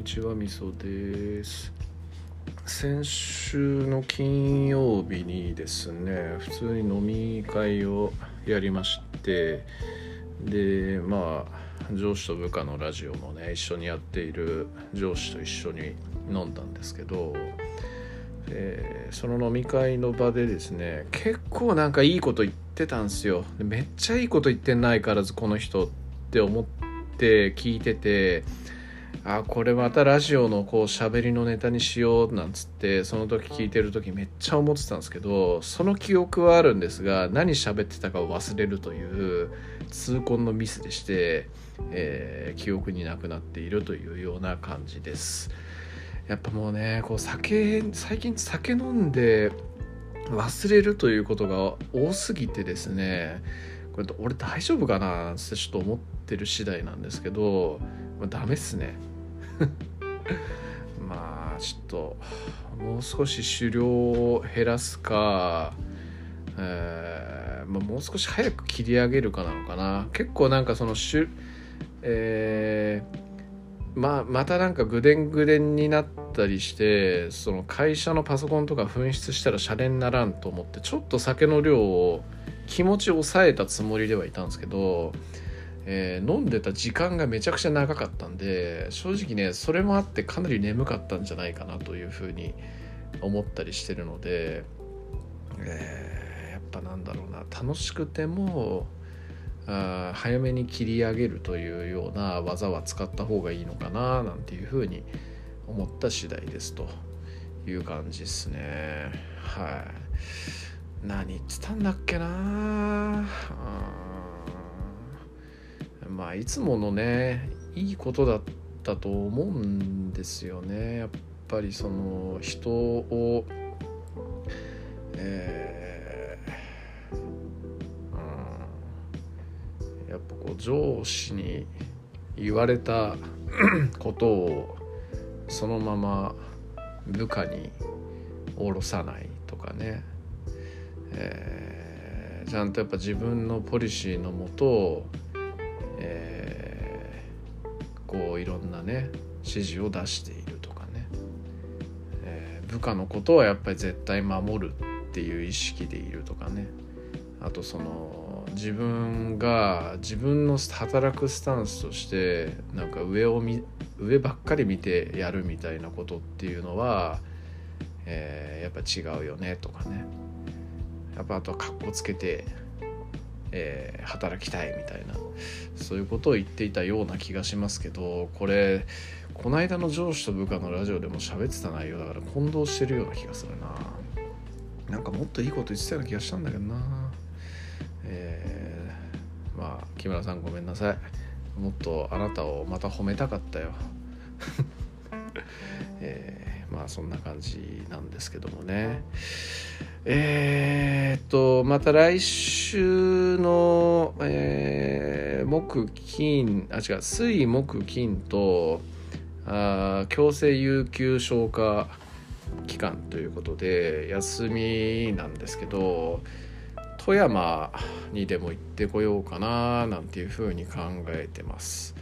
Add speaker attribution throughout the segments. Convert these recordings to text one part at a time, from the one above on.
Speaker 1: にちはみそです。先週の金曜日にですね普通に飲み会をやりましてでまあ上司と部下のラジオもね一緒にやっている上司と一緒に飲んだんですけど、えその飲み会の場でですね結構なんかいいこと言ってたんですよ。でめっちゃいいこと言ってないからずこの人って思って聞いててあこれまたラジオのこう喋りのネタにしようなんつってその時聞いてる時めっちゃ思ってたんですけどその記憶はあるんですが何喋ってたかを忘れるという痛恨のミスでして、えー記憶になくなっているというような感じです。やっぱもうねこう酒最近酒飲んで忘れるということが多すぎてですねこれ俺大丈夫かなってちょっと思ってる次第なんですけど、まあ、ダメっすね。まあちょっともう少し狩猟を減らすか、えーまあ、もう少し早く切り上げるかなのかな。結構なんかそのしゅえーまあ、またなんかぐでんぐでんになったりしてその会社のパソコンとか紛失したらシャレにならんと思ってちょっと酒の量を気持ち抑えたつもりではいたんですけど、えー飲んでた時間がめちゃくちゃ長かったんで正直ねそれもあってかなり眠かったんじゃないかなというふうに思ったりしてるので、えーやっぱなんだろうな楽しくてもあ早めに切り上げるというような技は使った方がいいのかななんていうふうに思った次第ですと。いう感じですね。はい。何言ってたんだっけなあー。まあいつものねいいことだったと思うんですよね。やっぱりその人をえーうんやっぱこう上司に言われた ことをそのまま部下に下ろさないとかね、えーちゃんとやっぱ自分のポリシーのもと、ね指示を出しているとかね、えー部下のことはやっぱり絶対守るっていう意識でいるとかね。あとその自分が自分の働くスタンスとしてなんか上を見上ばっかり見てやるみたいなことっていうのは、えーやっぱ違うよねとかね。やっぱあとは格好つけて、えー働きたいみたいなそういうことを言っていたような気がしますけどこれこの間の上司と部下のラジオでも喋ってた内容だから混同してるような気がするな。なんかもっといいこと言ってたような気がしたんだけどな。えーまあ木村さんごめんなさい。もっとあなたをまた褒めたかったよ。えーまあそんな感じなんですけどもね。えーとまた来週の、えー木金あ違う水木金とあ強制有給消化期間ということで休みなんですけど富山にでも行ってこようかななんていうふうに考えてます。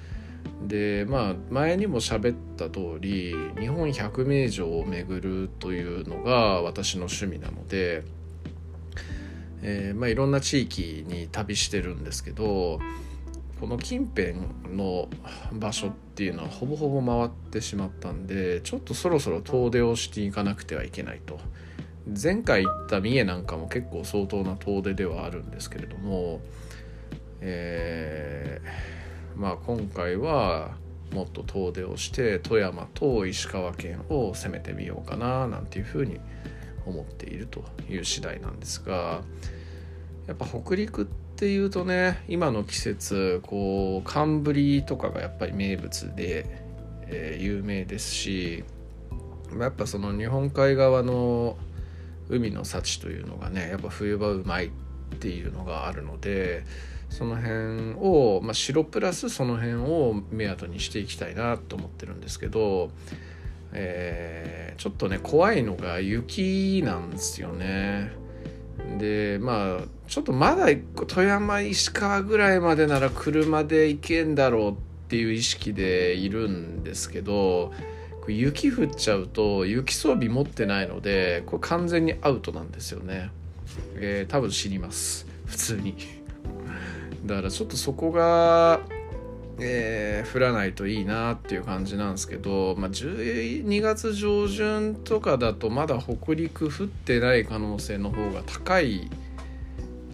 Speaker 1: でまあ前にも喋った通り日本百名城を巡るというのが私の趣味なので、えーまあ、いろんな地域に旅してるんですけどこの近辺の場所っていうのはほぼほぼ回ってしまったんでちょっとそろそろ遠出をしていかなくてはいけないと。前回行った三重なんかも結構相当な遠出ではあるんですけれどもえーまあ今回はもっと遠出をして富山と石川県を攻めてみようかななんていうふうに思っているという次第なんですがやっぱ北陸っていうとね今の季節こう寒ブリとかがやっぱり名物で、えー有名ですしやっぱその日本海側の海の幸というのがねやっぱ冬場うまいっていうのがあるのでその辺を、まあ、白プラスその辺を目当にしていきたいなと思ってるんですけど、えーちょっとね怖いのが雪なんですよね。でまあちょっとまだ富山石川ぐらいまでなら車で行けんだろうっていう意識でいるんですけど雪降っちゃうと雪装備持ってないのでこれ完全にアウトなんですよね、えー、多分死にます。普通に。だからちょっとそこがえー、降らないといいなっていう感じなんですけど、まあ、12月上旬とかだとまだ北陸降ってない可能性の方が高い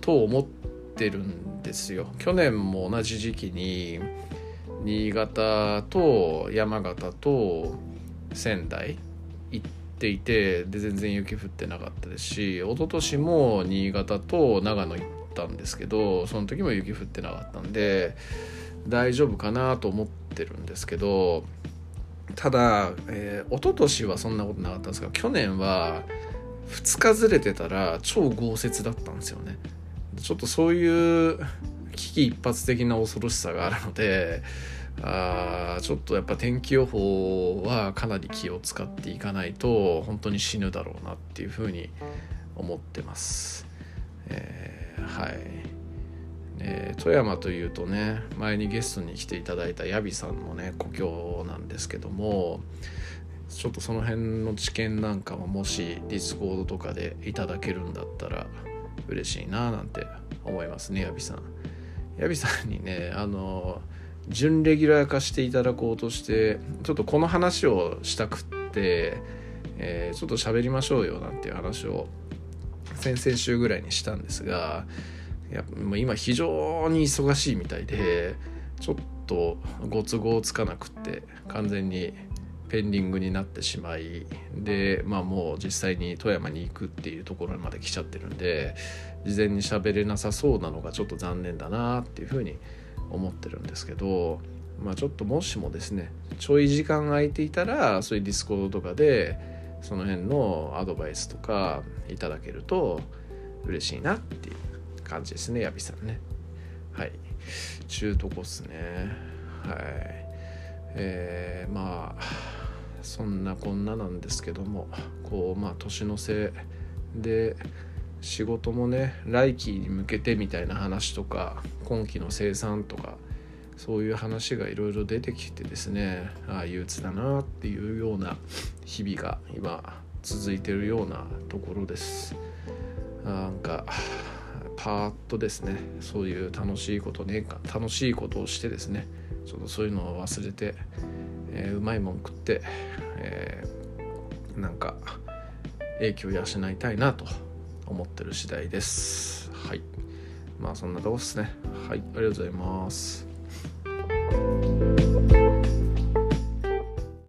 Speaker 1: と思ってるんですよ。去年も同じ時期に新潟と山形と仙台行っていてで全然雪降ってなかったですし一昨年も新潟と長野行ったんですけどその時も雪降ってなかったんで。大丈夫かなと思ってるんですけどただ、えー、一昨年はそんなことなかったんですが去年は2日ずれてたら超豪雪だったんですよねちょっとそういう危機一髪的な恐ろしさがあるのであちょっとやっぱ天気予報はかなり気を使っていかないと本当に死ぬだろうなっていうふうに思ってます、え、はいえー、富山というとね前にゲストに来ていただいたヤビさんのね故郷なんですけどもちょっとその辺の知見なんかももしディスコードとかでいただけるんだったら嬉しいななんて思いますねヤビさん。ヤビさんにねあの準レギュラー化していただこうとしてちょっとこの話をしたくって、えー、ちょっと喋りましょうよなんていう話を先々週ぐらいにしたんですがやもう今非常に忙しいみたいでちょっとご都合つかなくって完全にペンディングになってしまいでまあもう実際に富山に行くっていうところまで来ちゃってるんで事前に喋れなさそうなのがちょっと残念だなっていうふうに思ってるんですけどまあちょっともしもですねちょい時間空いていたらそういうディスコードとかでその辺のアドバイスとかいただけると嬉しいなっていう感じですねヤビさんね。はい。中途こっすね。はい。えー、まあそんなこんななんですけどもこうまあ年の瀬で仕事もね来期に向けてみたいな話とか今期の生産とかそういう話がいろいろ出てきてですねああ憂鬱だなっていうような日々が今続いてるようなところです。なんかパーッとですねそういう楽しいことね楽しいことをしてですねちょっとそういうのを忘れて、えー、うまいもん食って、えー、なんか影響を養いたいなと思ってる次第です。はい。まあそんなとこっすね。はい。ありがとうございます。Música